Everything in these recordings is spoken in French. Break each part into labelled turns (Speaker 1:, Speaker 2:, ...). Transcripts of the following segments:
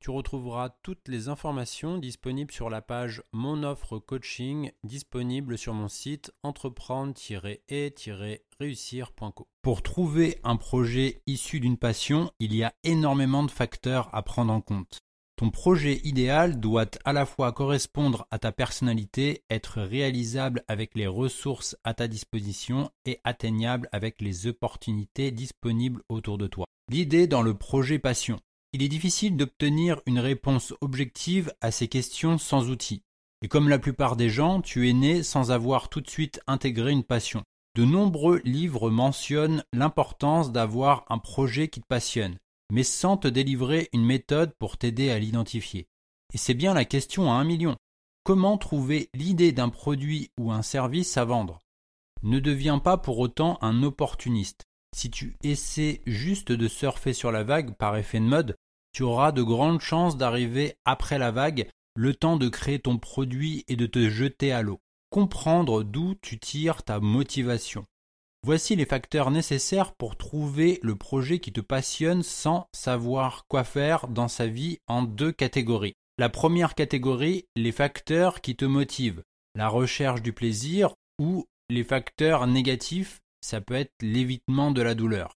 Speaker 1: Tu retrouveras toutes les informations disponibles sur la page Mon offre coaching disponible sur mon site entreprendre-et-réussir.co. Pour trouver un projet issu d'une passion, il y a énormément de facteurs à prendre en compte. Ton projet idéal doit à la fois correspondre à ta personnalité, être réalisable avec les ressources à ta disposition et atteignable avec les opportunités disponibles autour de toi. L'idée dans le projet passion. Il est difficile d'obtenir une réponse objective à ces questions sans outils. Et comme la plupart des gens, tu es né sans avoir tout de suite intégré une passion. De nombreux livres mentionnent l'importance d'avoir un projet qui te passionne, mais sans te délivrer une méthode pour t'aider à l'identifier. Et c'est bien la question à un million. Comment trouver l'idée d'un produit ou un service à vendre? Ne deviens pas pour autant un opportuniste. Si tu essaies juste de surfer sur la vague par effet de mode, tu auras de grandes chances d'arriver après la vague, le temps de créer ton produit et de te jeter à l'eau. Comprendre d'où tu tires ta motivation. Voici les facteurs nécessaires pour trouver le projet qui te passionne sans savoir quoi faire dans sa vie en deux catégories. La première catégorie, les facteurs qui te motivent, la recherche du plaisir ou les facteurs négatifs, ça peut être l'évitement de la douleur.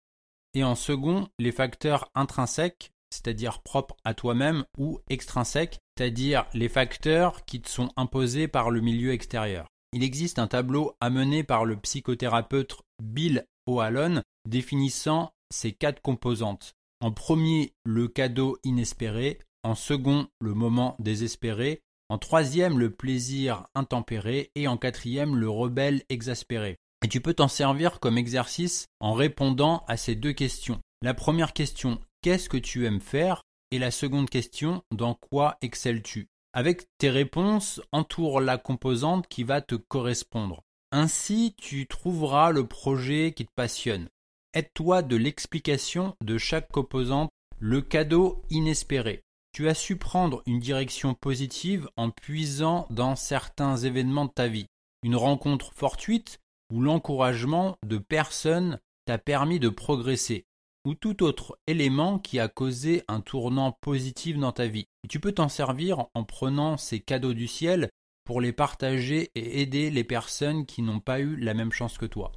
Speaker 1: Et en second, les facteurs intrinsèques, c'est-à-dire propres à toi-même, ou extrinsèques, c'est-à-dire les facteurs qui te sont imposés par le milieu extérieur. Il existe un tableau amené par le psychothérapeute Bill O'Halloran définissant ces quatre composantes. En premier, le cadeau inespéré, en second, le moment désespéré, en troisième, le plaisir intempéré et en quatrième, le rebelle exaspéré. Et tu peux t'en servir comme exercice en répondant à ces deux questions. La première question, qu'est-ce que tu aimes faire? Et la seconde question, dans quoi excelles-tu? Avec tes réponses, entoure la composante qui va te correspondre. Ainsi, tu trouveras le projet qui te passionne. Aide-toi de l'explication de chaque composante, le cadeau inespéré. Tu as su prendre une direction positive en puisant dans certains événements de ta vie. Une rencontre fortuite ou l'encouragement de personnes t'a permis de progresser, ou tout autre élément qui a causé un tournant positif dans ta vie. Tu peux t'en servir en prenant ces cadeaux du ciel pour les partager et aider les personnes qui n'ont pas eu la même chance que toi.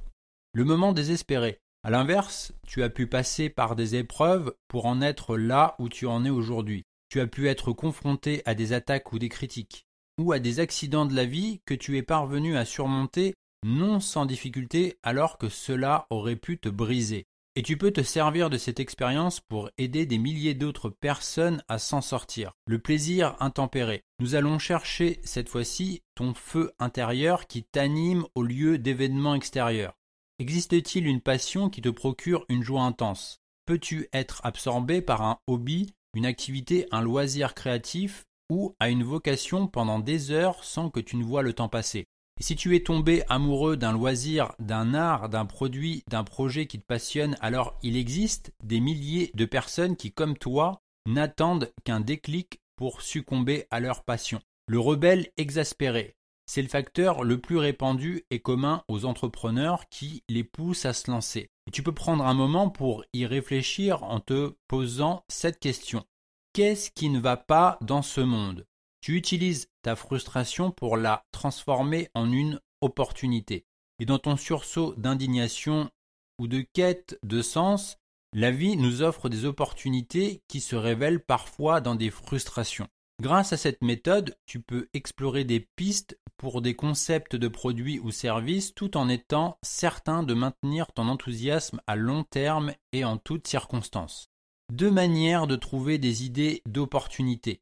Speaker 1: Le moment désespéré. À l'inverse, tu as pu passer par des épreuves pour en être là où tu en es aujourd'hui. Tu as pu être confronté à des attaques ou des critiques, ou à des accidents de la vie que tu es parvenu à surmonter non sans difficulté alors que cela aurait pu te briser. Et tu peux te servir de cette expérience pour aider des milliers d'autres personnes à s'en sortir. Le plaisir intempéré. Nous allons chercher cette fois-ci ton feu intérieur qui t'anime au lieu d'événements extérieurs. Existe-t-il une passion qui te procure une joie intense? Peux-tu être absorbé par un hobby, une activité, un loisir créatif ou à une vocation pendant des heures sans que tu ne vois le temps passer? Si tu es tombé amoureux d'un loisir, d'un art, d'un produit, d'un projet qui te passionne, alors il existe des milliers de personnes qui, comme toi, n'attendent qu'un déclic pour succomber à leur passion. Le rebelle exaspéré, c'est le facteur le plus répandu et commun aux entrepreneurs qui les pousse à se lancer. Et tu peux prendre un moment pour y réfléchir en te posant cette question. Qu'est-ce qui ne va pas dans ce monde? Tu utilises ta frustration pour la transformer en une opportunité. Et dans ton sursaut d'indignation ou de quête de sens, la vie nous offre des opportunités qui se révèlent parfois dans des frustrations. Grâce à cette méthode, tu peux explorer des pistes pour des concepts de produits ou services tout en étant certain de maintenir ton enthousiasme à long terme et en toutes circonstances. Deux manières de trouver des idées d'opportunités.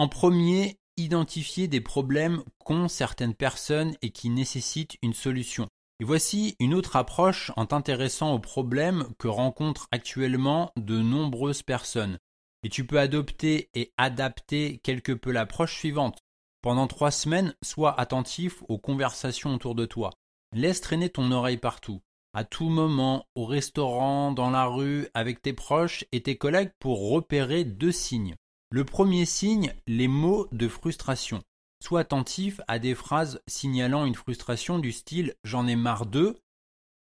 Speaker 1: En premier, identifier des problèmes qu'ont certaines personnes et qui nécessitent une solution. Et voici une autre approche en t'intéressant aux problèmes que rencontrent actuellement de nombreuses personnes. Et tu peux adopter et adapter quelque peu l'approche suivante. Pendant trois semaines, sois attentif aux conversations autour de toi. Laisse traîner ton oreille partout, à tout moment, au restaurant, dans la rue, avec tes proches et tes collègues pour repérer deux signes. Le premier signe, les mots de frustration. Sois attentif à des phrases signalant une frustration du style j'en ai marre d'eux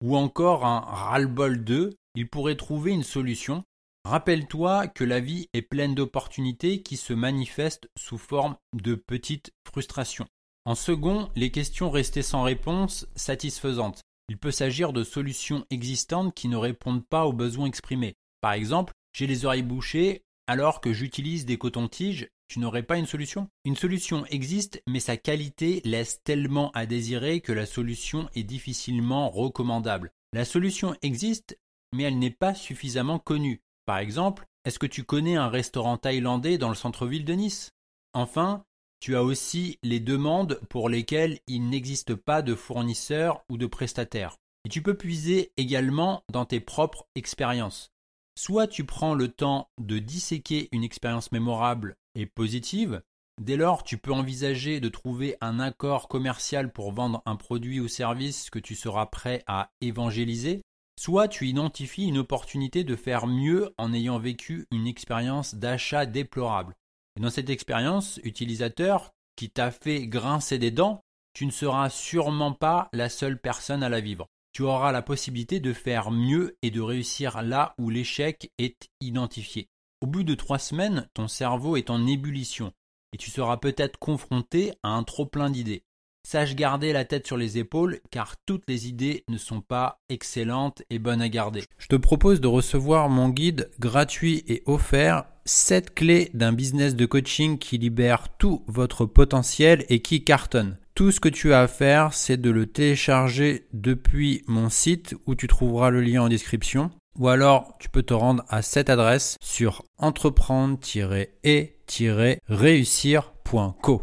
Speaker 1: ou encore un ras-le-bol d'eux. Il pourrait trouver une solution Rappelle-toi que la vie est pleine d'opportunités qui se manifestent sous forme de petites frustrations. En second, les questions restées sans réponse satisfaisantes. Il peut s'agir de solutions existantes qui ne répondent pas aux besoins exprimés. Par exemple, j'ai les oreilles bouchées alors que j'utilise des cotons-tiges, tu n'aurais pas une solution? Une solution existe, mais sa qualité laisse tellement à désirer que la solution est difficilement recommandable. La solution existe, mais elle n'est pas suffisamment connue. Par exemple, est-ce que tu connais un restaurant thaïlandais dans le centre-ville de Nice? Enfin, tu as aussi les demandes pour lesquelles il n'existe pas de fournisseur ou de prestataire. Et tu peux puiser également dans tes propres expériences. Soit tu prends le temps de disséquer une expérience mémorable et positive, dès lors tu peux envisager de trouver un accord commercial pour vendre un produit ou service que tu seras prêt à évangéliser, Soit tu identifies une opportunité de faire mieux en ayant vécu une expérience d'achat déplorable. Et dans cette expérience utilisateur qui t'a fait grincer des dents, tu ne seras sûrement pas la seule personne à la vivre. Tu auras la possibilité de faire mieux et de réussir là où l'échec est identifié. Au bout de trois semaines, ton cerveau est en ébullition et tu seras peut-être confronté à un trop plein d'idées. Sache garder la tête sur les épaules car toutes les idées ne sont pas excellentes et bonnes à garder. Je te propose de recevoir mon guide gratuit et offert 7 clés d'un business de coaching qui libère tout votre potentiel et qui cartonne. Tout ce que tu as à faire, c'est de le télécharger depuis mon site où tu trouveras le lien en description. Ou alors, tu peux te rendre à cette adresse sur entreprendre-et-réussir.co.